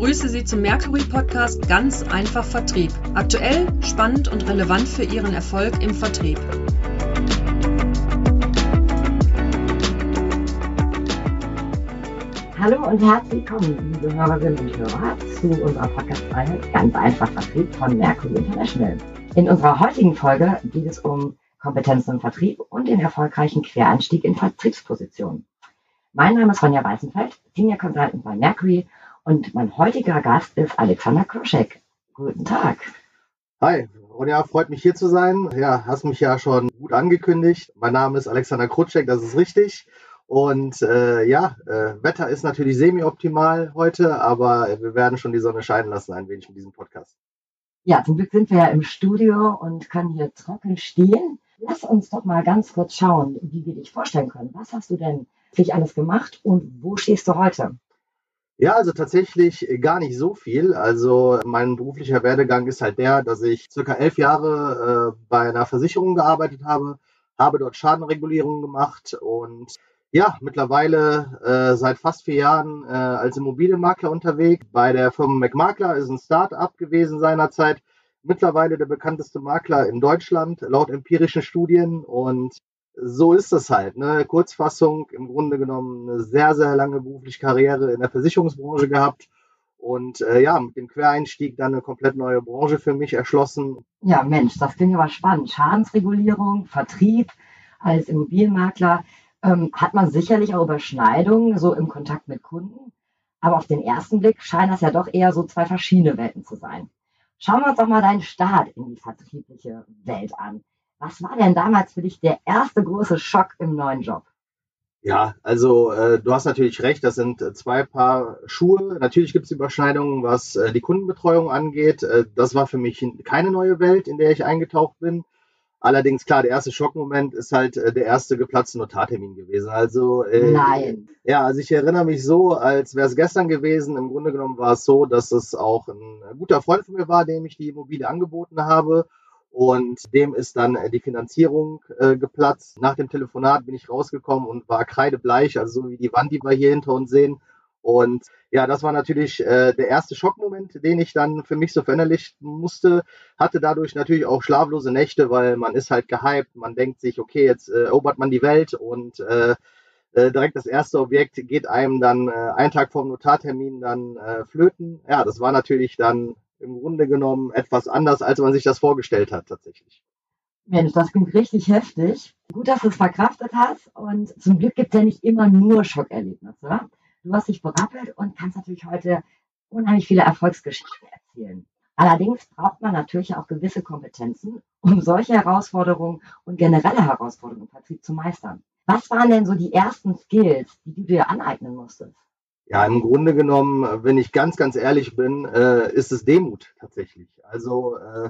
begrüße Sie zum Mercury Podcast Ganz einfach Vertrieb. Aktuell, spannend und relevant für Ihren Erfolg im Vertrieb. Hallo und herzlich willkommen, liebe Hörerinnen und Hörer, zu unserer Podcast-Reihe Ganz einfach Vertrieb von Mercury International. In unserer heutigen Folge geht es um Kompetenzen im Vertrieb und den erfolgreichen Quereinstieg in Vertriebspositionen. Mein Name ist Ronja Weißenfeld, Senior Consultant bei Mercury und mein heutiger Gast ist Alexander Kroschek. Guten Tag. Hi, Ronja, freut mich hier zu sein. Ja, hast mich ja schon gut angekündigt. Mein Name ist Alexander Krutschek, das ist richtig. Und äh, ja, äh, Wetter ist natürlich semi-optimal heute, aber wir werden schon die Sonne scheinen lassen ein wenig mit diesem Podcast. Ja, zum Glück sind wir ja im Studio und können hier trocken stehen. Lass uns doch mal ganz kurz schauen, wie wir dich vorstellen können. Was hast du denn sich alles gemacht und wo stehst du heute? Ja, also tatsächlich gar nicht so viel. Also mein beruflicher Werdegang ist halt der, dass ich circa elf Jahre äh, bei einer Versicherung gearbeitet habe, habe dort Schadenregulierung gemacht und ja, mittlerweile äh, seit fast vier Jahren äh, als Immobilienmakler unterwegs. Bei der Firma McMakler ist ein Start-up gewesen seinerzeit. Mittlerweile der bekannteste Makler in Deutschland laut empirischen Studien und so ist es halt. Ne? Kurzfassung, im Grunde genommen eine sehr, sehr lange berufliche Karriere in der Versicherungsbranche gehabt und äh, ja, mit dem Quereinstieg dann eine komplett neue Branche für mich erschlossen. Ja, Mensch, das klingt aber spannend. Schadensregulierung, Vertrieb als Immobilienmakler ähm, hat man sicherlich auch Überschneidungen so im Kontakt mit Kunden. Aber auf den ersten Blick scheinen das ja doch eher so zwei verschiedene Welten zu sein. Schauen wir uns doch mal deinen Start in die vertriebliche Welt an. Was war denn damals für dich der erste große Schock im neuen Job? Ja, also äh, du hast natürlich recht, das sind äh, zwei Paar Schuhe. Natürlich gibt es Überschneidungen, was äh, die Kundenbetreuung angeht. Äh, das war für mich keine neue Welt, in der ich eingetaucht bin. Allerdings, klar, der erste Schockmoment ist halt äh, der erste geplatzte Notartermin gewesen. Also, Nein. Ja, also ich erinnere mich so, als wäre es gestern gewesen. Im Grunde genommen war es so, dass es auch ein guter Freund von mir war, dem ich die Immobilie angeboten habe. Und dem ist dann äh, die Finanzierung äh, geplatzt. Nach dem Telefonat bin ich rausgekommen und war kreidebleich, also so wie die Wand, die wir hier hinter uns sehen. Und ja, das war natürlich äh, der erste Schockmoment, den ich dann für mich so verinnerlichen musste. Hatte dadurch natürlich auch schlaflose Nächte, weil man ist halt gehypt. Man denkt sich, okay, jetzt äh, erobert man die Welt und äh, äh, direkt das erste Objekt geht einem dann äh, einen Tag vor dem Notartermin dann äh, flöten. Ja, das war natürlich dann im Grunde genommen etwas anders, als man sich das vorgestellt hat tatsächlich. Mensch, das klingt richtig heftig. Gut, dass du es verkraftet hast. Und zum Glück gibt es ja nicht immer nur Schockerlebnisse. Du hast dich berappelt und kannst natürlich heute unheimlich viele Erfolgsgeschichten erzählen. Allerdings braucht man natürlich auch gewisse Kompetenzen, um solche Herausforderungen und generelle Herausforderungen im Vertrieb zu meistern. Was waren denn so die ersten Skills, die du dir aneignen musstest? Ja, im Grunde genommen, wenn ich ganz, ganz ehrlich bin, äh, ist es Demut tatsächlich. Also äh,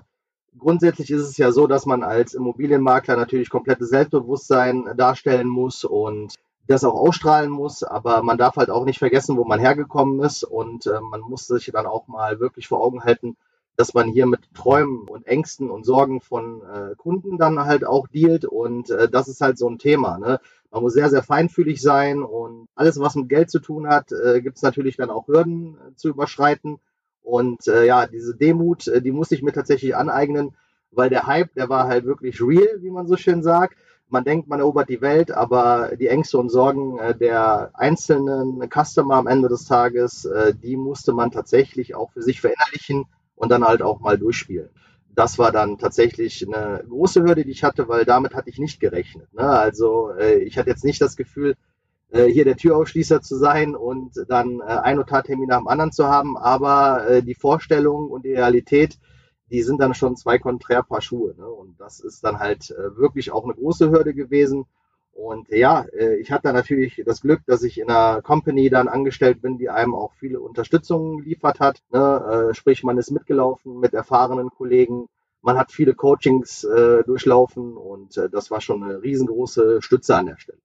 grundsätzlich ist es ja so, dass man als Immobilienmakler natürlich komplettes Selbstbewusstsein darstellen muss und das auch ausstrahlen muss, aber man darf halt auch nicht vergessen, wo man hergekommen ist und äh, man muss sich dann auch mal wirklich vor Augen halten, dass man hier mit Träumen und Ängsten und Sorgen von äh, Kunden dann halt auch dealt und äh, das ist halt so ein Thema. Ne? Man muss sehr, sehr feinfühlig sein und alles, was mit Geld zu tun hat, äh, gibt es natürlich dann auch Hürden äh, zu überschreiten. Und äh, ja, diese Demut, äh, die muss ich mir tatsächlich aneignen, weil der Hype, der war halt wirklich real, wie man so schön sagt. Man denkt, man erobert die Welt, aber die Ängste und Sorgen der einzelnen Customer am Ende des Tages, die musste man tatsächlich auch für sich verinnerlichen und dann halt auch mal durchspielen das war dann tatsächlich eine große Hürde, die ich hatte, weil damit hatte ich nicht gerechnet. Ne? Also äh, ich hatte jetzt nicht das Gefühl, äh, hier der Türausschließer zu sein und dann äh, ein Notartermin nach dem anderen zu haben, aber äh, die Vorstellung und die Realität, die sind dann schon zwei Konträrpaar Schuhe. Ne? Und das ist dann halt wirklich auch eine große Hürde gewesen. Und ja, äh, ich hatte natürlich das Glück, dass ich in einer Company dann angestellt bin, die einem auch viele Unterstützung liefert hat. Ne? Äh, sprich, man ist mitgelaufen mit erfahrenen Kollegen. Man hat viele Coachings äh, durchlaufen und das war schon eine riesengroße Stütze an der Stelle.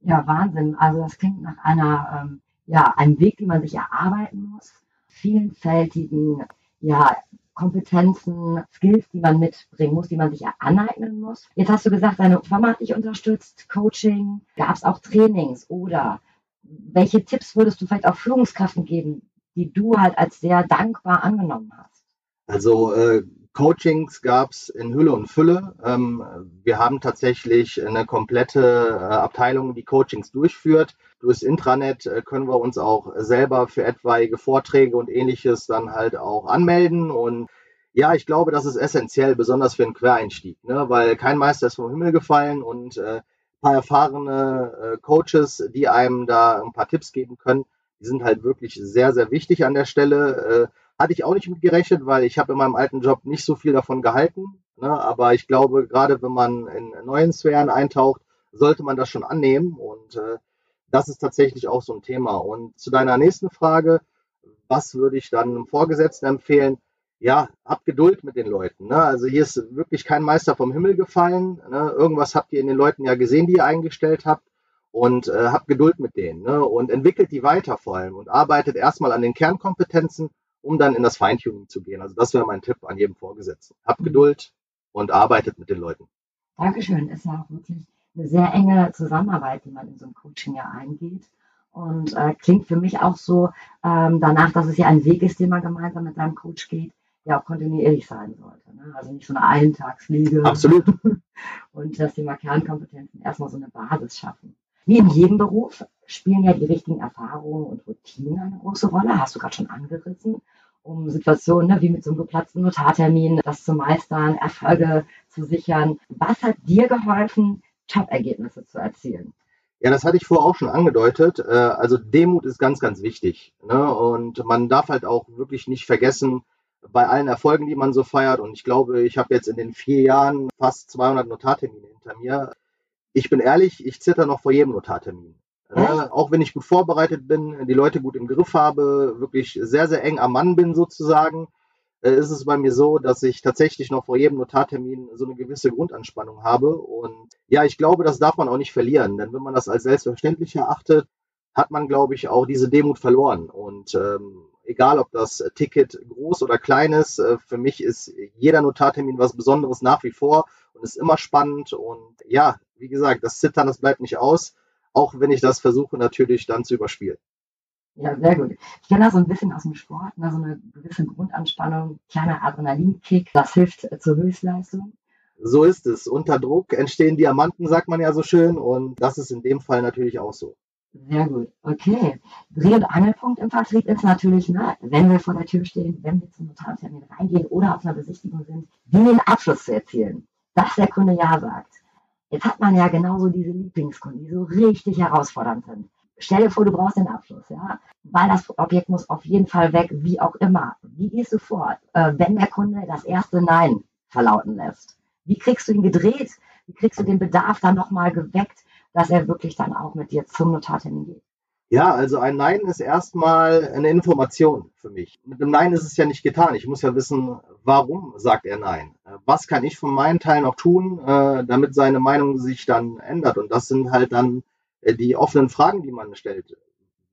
Ja, Wahnsinn. Also das klingt nach einer, ähm, ja, einem Weg, den man sich erarbeiten muss. Vielfältigen, ja, Kompetenzen, Skills, die man mitbringen muss, die man sich aneignen muss. Jetzt hast du gesagt, deine Firma hat dich unterstützt, Coaching, gab es auch Trainings oder welche Tipps würdest du vielleicht auch Führungskräften geben, die du halt als sehr dankbar angenommen hast? Also äh, Coachings gab es in Hülle und Fülle. Ähm, wir haben tatsächlich eine komplette äh, Abteilung, die Coachings durchführt. Durchs Intranet äh, können wir uns auch selber für etwaige Vorträge und ähnliches dann halt auch anmelden. Und ja, ich glaube, das ist essentiell, besonders für einen Quereinstieg, ne? weil kein Meister ist vom Himmel gefallen und äh, paar erfahrene Coaches, die einem da ein paar Tipps geben können, die sind halt wirklich sehr, sehr wichtig an der Stelle. Hatte ich auch nicht mit gerechnet, weil ich habe in meinem alten Job nicht so viel davon gehalten. Ne? Aber ich glaube, gerade wenn man in neuen Sphären eintaucht, sollte man das schon annehmen. Und äh, das ist tatsächlich auch so ein Thema. Und zu deiner nächsten Frage, was würde ich dann einem Vorgesetzten empfehlen? Ja, habt Geduld mit den Leuten. Ne? Also hier ist wirklich kein Meister vom Himmel gefallen. Ne? Irgendwas habt ihr in den Leuten ja gesehen, die ihr eingestellt habt. Und äh, habt Geduld mit denen ne? und entwickelt die weiter vor allem und arbeitet erstmal an den Kernkompetenzen um dann in das Feintuning zu gehen. Also das wäre mein Tipp an jedem Vorgesetzten. Habt mhm. Geduld und arbeitet mit den Leuten. Dankeschön. Ist ja auch wirklich eine sehr enge Zusammenarbeit, die man in so einem Coaching ja eingeht. Und äh, klingt für mich auch so ähm, danach, dass es ja ein Weg ist, den man gemeinsam mit seinem Coach geht, der auch kontinuierlich sein sollte. Ne? Also nicht so eine Eintagsfliege. Absolut. und das Thema Kernkompetenzen erstmal so eine Basis schaffen. Wie in jedem Beruf spielen ja die richtigen Erfahrungen und Routinen eine große Rolle, hast du gerade schon angerissen, um Situationen ne, wie mit so einem geplatzten Notartermin, das zu meistern, Erfolge zu sichern. Was hat dir geholfen, Top-Ergebnisse zu erzielen? Ja, das hatte ich vorher auch schon angedeutet. Äh, also Demut ist ganz, ganz wichtig. Ne? Und man darf halt auch wirklich nicht vergessen, bei allen Erfolgen, die man so feiert, und ich glaube, ich habe jetzt in den vier Jahren fast 200 Notartermine hinter mir, ich bin ehrlich, ich zitter noch vor jedem Notartermin. Äh, auch wenn ich gut vorbereitet bin, die Leute gut im Griff habe, wirklich sehr, sehr eng am Mann bin sozusagen, äh, ist es bei mir so, dass ich tatsächlich noch vor jedem Notartermin so eine gewisse Grundanspannung habe. Und ja, ich glaube, das darf man auch nicht verlieren, denn wenn man das als selbstverständlich erachtet, hat man, glaube ich, auch diese Demut verloren. Und ähm, egal, ob das Ticket groß oder klein ist, äh, für mich ist jeder Notartermin was Besonderes nach wie vor und ist immer spannend. Und ja, wie gesagt, das Zittern, das bleibt nicht aus, auch wenn ich das versuche natürlich dann zu überspielen. Ja, sehr gut. Ich kenne das so ein bisschen aus dem Sport, ne, so eine gewisse Grundanspannung, kleiner Adrenalinkick, das hilft zur Höchstleistung. So ist es. Unter Druck entstehen Diamanten, sagt man ja so schön, und das ist in dem Fall natürlich auch so. Sehr gut. Okay. Dreh- und Angelpunkt im Vertrieb ist natürlich, ne, wenn wir vor der Tür stehen, wenn wir zum Notartermin reingehen oder auf einer Besichtigung sind, wie den Abschluss zu erzielen. Dass der Kunde Ja sagt. Jetzt hat man ja genauso diese Lieblingskunden, die so richtig herausfordernd sind. Stell dir vor, du brauchst den Abschluss, ja, weil das Objekt muss auf jeden Fall weg, wie auch immer. Wie gehst du vor, äh, wenn der Kunde das erste Nein verlauten lässt? Wie kriegst du ihn gedreht? Wie kriegst du den Bedarf dann nochmal geweckt, dass er wirklich dann auch mit dir zum Notartermin geht? Ja, also ein Nein ist erstmal eine Information für mich. Mit einem Nein ist es ja nicht getan. Ich muss ja wissen, warum sagt er Nein? Was kann ich von meinen Teilen noch tun, äh, damit seine Meinung sich dann ändert? Und das sind halt dann äh, die offenen Fragen, die man stellt.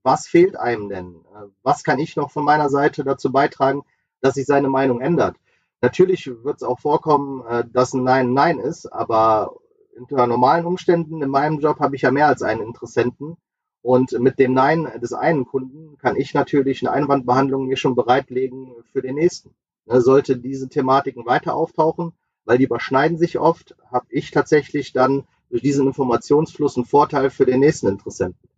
Was fehlt einem denn? Äh, was kann ich noch von meiner Seite dazu beitragen, dass sich seine Meinung ändert? Natürlich wird es auch vorkommen, dass ein Nein ein Nein ist, aber unter normalen Umständen in meinem Job habe ich ja mehr als einen Interessenten und mit dem Nein des einen Kunden kann ich natürlich eine Einwandbehandlung mir schon bereitlegen für den nächsten. Ne, sollte diese Thematiken weiter auftauchen, weil die überschneiden sich oft, habe ich tatsächlich dann durch diesen Informationsfluss einen Vorteil für den nächsten Interessenten.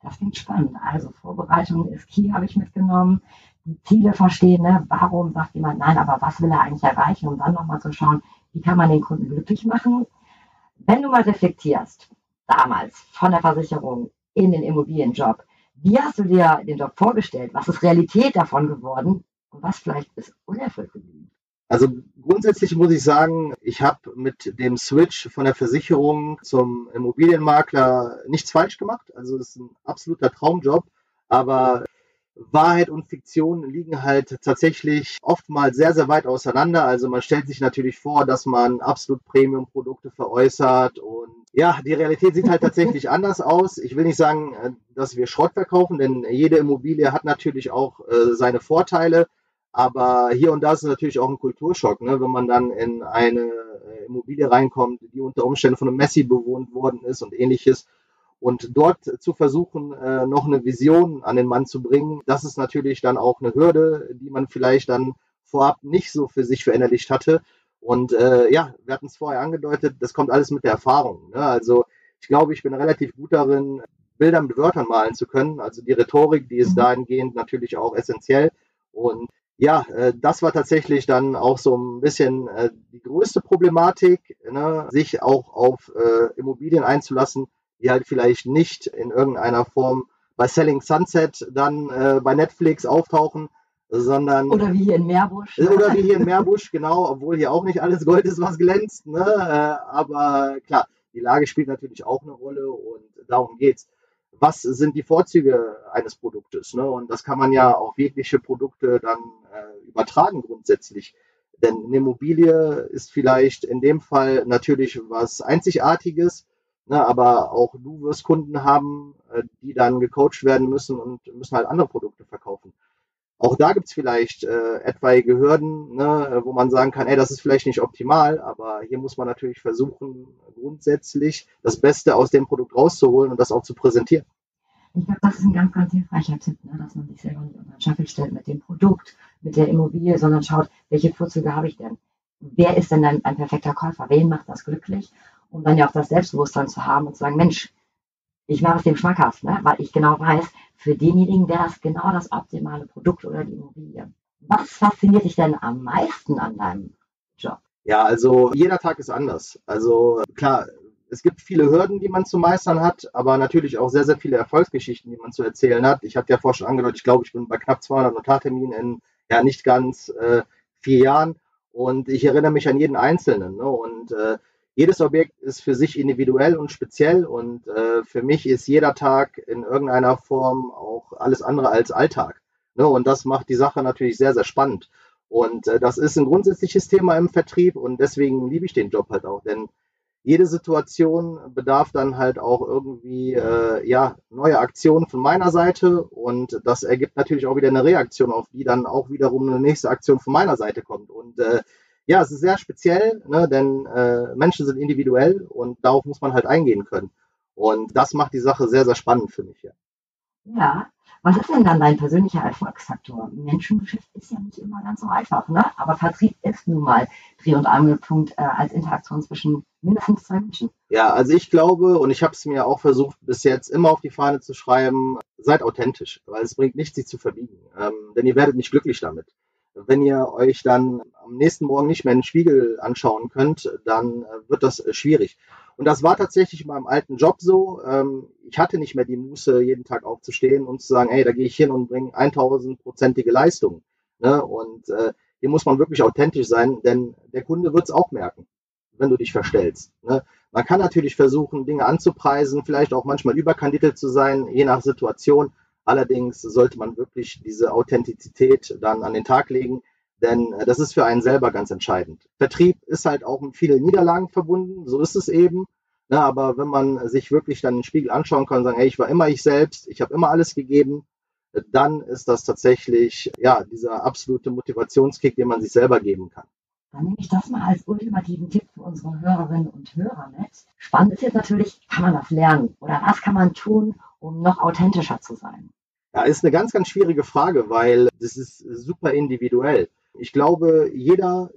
Das klingt spannend. Also Vorbereitung ist key, habe ich mitgenommen. Die Ziele verstehen, ne? warum sagt jemand nein, aber was will er eigentlich erreichen, um dann nochmal zu schauen, wie kann man den Kunden glücklich machen. Wenn du mal reflektierst, damals von der Versicherung in den Immobilienjob. Wie hast du dir den Job vorgestellt? Was ist Realität davon geworden? Und was vielleicht ist unerfüllt geblieben? Also grundsätzlich muss ich sagen, ich habe mit dem Switch von der Versicherung zum Immobilienmakler nichts falsch gemacht. Also es ist ein absoluter Traumjob. Aber Wahrheit und Fiktion liegen halt tatsächlich oftmals sehr, sehr weit auseinander. Also man stellt sich natürlich vor, dass man absolut Premium-Produkte veräußert und ja, die Realität sieht halt tatsächlich anders aus. Ich will nicht sagen, äh, dass wir Schrott verkaufen, denn jede Immobilie hat natürlich auch äh, seine Vorteile. Aber hier und da ist es natürlich auch ein Kulturschock, ne? wenn man dann in eine äh, Immobilie reinkommt, die unter Umständen von einem Messi bewohnt worden ist und ähnliches Und dort zu versuchen, äh, noch eine Vision an den Mann zu bringen, das ist natürlich dann auch eine Hürde, die man vielleicht dann vorab nicht so für sich verinnerlicht hatte. Und äh, ja, wir hatten es vorher angedeutet, das kommt alles mit der Erfahrung. Ne? Also ich glaube, ich bin relativ gut darin, Bilder mit Wörtern malen zu können. Also die Rhetorik, die ist mhm. dahingehend natürlich auch essentiell. Und ja, äh, das war tatsächlich dann auch so ein bisschen äh, die größte Problematik, ne? sich auch auf äh, Immobilien einzulassen, die halt vielleicht nicht in irgendeiner Form bei Selling Sunset dann äh, bei Netflix auftauchen, sondern. Oder wie hier in Meerbusch. Oder wie hier in Meerbusch, genau, obwohl hier auch nicht alles Gold ist, was glänzt. Ne? Äh, aber klar, die Lage spielt natürlich auch eine Rolle und darum geht's. Was sind die Vorzüge eines Produktes? Ne? Und das kann man ja auf jegliche Produkte dann äh, übertragen grundsätzlich. Denn eine Immobilie ist vielleicht in dem Fall natürlich was Einzigartiges, Ne, aber auch du wirst Kunden haben, äh, die dann gecoacht werden müssen und müssen halt andere Produkte verkaufen. Auch da gibt's vielleicht äh, etwaige Hürden, ne, wo man sagen kann, ey, das ist vielleicht nicht optimal, aber hier muss man natürlich versuchen, grundsätzlich das Beste aus dem Produkt rauszuholen und das auch zu präsentieren. Ich glaube, das ist ein ganz, ganz hilfreicher Tipp, ne, dass man sich selber nicht unter den Scheffel stellt mit dem Produkt, mit der Immobilie, sondern schaut, welche Vorzüge habe ich denn? Wer ist denn ein, ein perfekter Käufer? Wen macht das glücklich? Um dann ja auch das Selbstbewusstsein zu haben und zu sagen, Mensch, ich mache es dem schmackhaft, ne? weil ich genau weiß, für denjenigen wäre das genau das optimale Produkt oder die Immobilie. Was fasziniert dich denn am meisten an deinem Job? Ja, also jeder Tag ist anders. Also klar, es gibt viele Hürden, die man zu meistern hat, aber natürlich auch sehr, sehr viele Erfolgsgeschichten, die man zu erzählen hat. Ich hatte ja vorher schon angedeutet, ich glaube, ich bin bei knapp 200 Notarterminen in ja nicht ganz äh, vier Jahren und ich erinnere mich an jeden Einzelnen. Ne? Und äh, jedes Objekt ist für sich individuell und speziell und äh, für mich ist jeder Tag in irgendeiner Form auch alles andere als Alltag. Ne? Und das macht die Sache natürlich sehr, sehr spannend. Und äh, das ist ein grundsätzliches Thema im Vertrieb und deswegen liebe ich den Job halt auch, denn jede Situation bedarf dann halt auch irgendwie äh, ja neue Aktionen von meiner Seite und das ergibt natürlich auch wieder eine Reaktion, auf die dann auch wiederum eine nächste Aktion von meiner Seite kommt. Und äh, ja, es ist sehr speziell, ne, denn äh, Menschen sind individuell und darauf muss man halt eingehen können. Und das macht die Sache sehr, sehr spannend für mich. Ja. ja. Was ist denn dann dein persönlicher Erfolgsfaktor? Menschengeschäft ist ja nicht immer ganz so einfach, ne? aber Vertrieb ist nun mal Dreh- und Angelpunkt äh, als Interaktion zwischen mindestens zwei Menschen. Ja, also ich glaube, und ich habe es mir auch versucht, bis jetzt immer auf die Fahne zu schreiben, seid authentisch, weil es bringt nichts, sich zu verbiegen, ähm, denn ihr werdet nicht glücklich damit wenn ihr euch dann am nächsten Morgen nicht mehr in den Spiegel anschauen könnt, dann äh, wird das äh, schwierig. Und das war tatsächlich in meinem alten Job so. Ähm, ich hatte nicht mehr die Muße, jeden Tag aufzustehen und zu sagen, hey, da gehe ich hin und bringe 1000-prozentige Leistung. Ne? Und äh, hier muss man wirklich authentisch sein, denn der Kunde wird es auch merken, wenn du dich verstellst. Ne? Man kann natürlich versuchen, Dinge anzupreisen, vielleicht auch manchmal überkandidelt zu sein, je nach Situation. Allerdings sollte man wirklich diese Authentizität dann an den Tag legen, denn äh, das ist für einen selber ganz entscheidend. Vertrieb ist halt auch mit vielen Niederlagen verbunden, so ist es eben. Na, aber wenn man sich wirklich dann den Spiegel anschauen kann und sagen, hey, ich war immer ich selbst, ich habe immer alles gegeben, dann ist das tatsächlich ja dieser absolute Motivationskick, den man sich selber geben kann. Dann nehme ich das mal als ultimativen Tipp für unsere Hörerinnen und Hörer mit. Spannend ist jetzt natürlich, kann man das lernen oder was kann man tun, um noch authentischer zu sein? Ja, ist eine ganz, ganz schwierige Frage, weil das ist super individuell. Ich glaube, jeder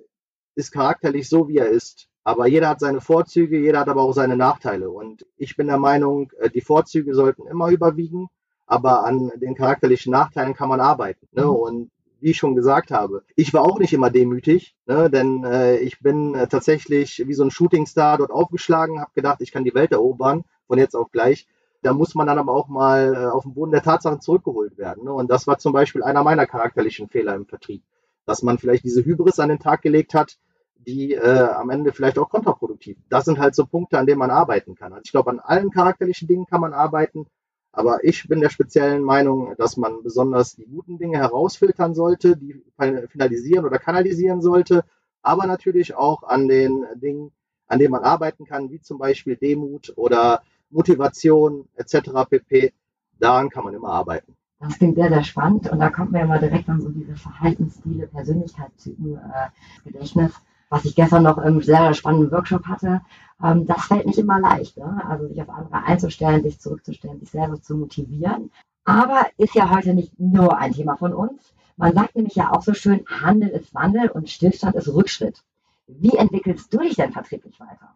ist charakterlich so, wie er ist. Aber jeder hat seine Vorzüge, jeder hat aber auch seine Nachteile. Und ich bin der Meinung, äh, die Vorzüge sollten immer überwiegen, aber an den charakterlichen Nachteilen kann man arbeiten. Ne? Mhm. Und wie ich schon gesagt habe, ich war auch nicht immer demütig, ne? denn äh, ich bin äh, tatsächlich wie so ein Shootingstar dort aufgeschlagen, habe gedacht, ich kann die Welt erobern, von jetzt auf gleich da muss man dann aber auch mal äh, auf den Boden der Tatsachen zurückgeholt werden. Ne? Und das war zum Beispiel einer meiner charakterlichen Fehler im Vertrieb, dass man vielleicht diese Hybris an den Tag gelegt hat, die äh, am Ende vielleicht auch kontraproduktiv. Das sind halt so Punkte, an denen man arbeiten kann. Also ich glaube, an allen charakterlichen Dingen kann man arbeiten, aber ich bin der speziellen Meinung, dass man besonders die guten Dinge herausfiltern sollte, die finalisieren oder kanalisieren sollte, aber natürlich auch an den Dingen, an denen man arbeiten kann, wie zum Beispiel Demut oder Motivation etc. pp. Daran kann man immer arbeiten. Das klingt sehr, sehr spannend und da kommt mir immer direkt an so diese Verhaltensstile, Persönlichkeitstypen äh, Gedächtnis. was ich gestern noch im sehr spannenden Workshop hatte, ähm, das fällt nicht immer leicht. Ne? Also sich auf andere einzustellen, sich zurückzustellen, sich selber zu motivieren. Aber ist ja heute nicht nur ein Thema von uns. Man sagt nämlich ja auch so schön, Handel ist Wandel und Stillstand ist Rückschritt. Wie entwickelst du dich denn vertrieblich weiter?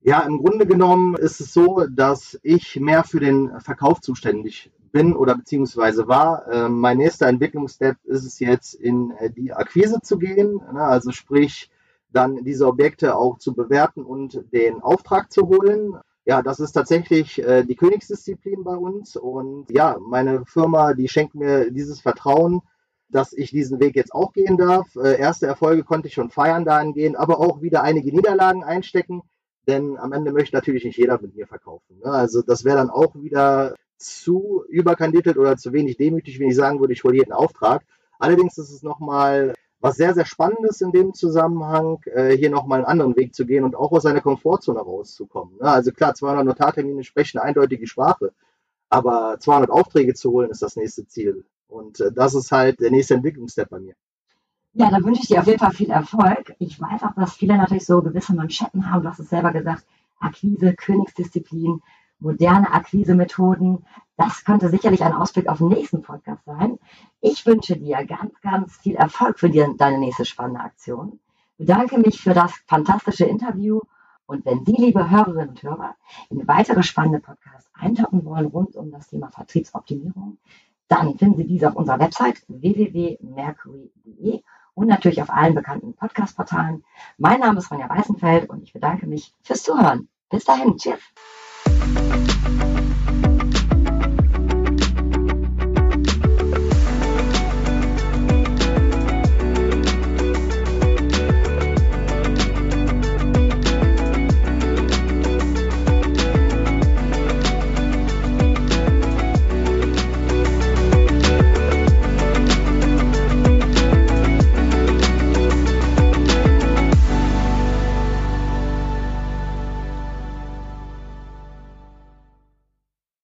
Ja, im Grunde genommen ist es so, dass ich mehr für den Verkauf zuständig bin oder beziehungsweise war. Äh, mein nächster Entwicklungsstep ist es jetzt in äh, die Akquise zu gehen, ne? also sprich dann diese Objekte auch zu bewerten und den Auftrag zu holen. Ja, das ist tatsächlich äh, die Königsdisziplin bei uns und ja, meine Firma, die schenkt mir dieses Vertrauen, dass ich diesen Weg jetzt auch gehen darf. Äh, erste Erfolge konnte ich schon feiern dahingehend, aber auch wieder einige Niederlagen einstecken, denn am Ende möchte natürlich nicht jeder mit mir verkaufen. Ne? Also das wäre dann auch wieder zu überkandidelt oder zu wenig demütig, wenn ich sagen würde, ich hole jeden Auftrag. Allerdings ist es nochmal was sehr, sehr Spannendes in dem Zusammenhang, äh, hier nochmal einen anderen Weg zu gehen und auch aus seiner Komfortzone rauszukommen. Ne? Also klar, 200 Notartermine sprechen eine eindeutige Sprache, aber 200 Aufträge zu holen ist das nächste Ziel. Und äh, das ist halt der nächste Entwicklungsstep bei mir. Ja, da wünsche ich dir auf jeden Fall viel Erfolg. Ich weiß auch, dass viele natürlich so gewisse Manschetten haben. Du hast es selber gesagt, Akquise, Königsdisziplin, moderne Akquisemethoden. Das könnte sicherlich ein Ausblick auf den nächsten Podcast sein. Ich wünsche dir ganz, ganz viel Erfolg für die, deine nächste spannende Aktion. Bedanke mich für das fantastische Interview. Und wenn Sie, liebe Hörerinnen und Hörer, in weitere spannende Podcasts eintauchen wollen rund um das Thema Vertriebsoptimierung, dann finden Sie diese auf unserer Website www.mercury.de und natürlich auf allen bekannten Podcast-Portalen. Mein Name ist Ronja Weißenfeld und ich bedanke mich fürs Zuhören. Bis dahin, tschüss.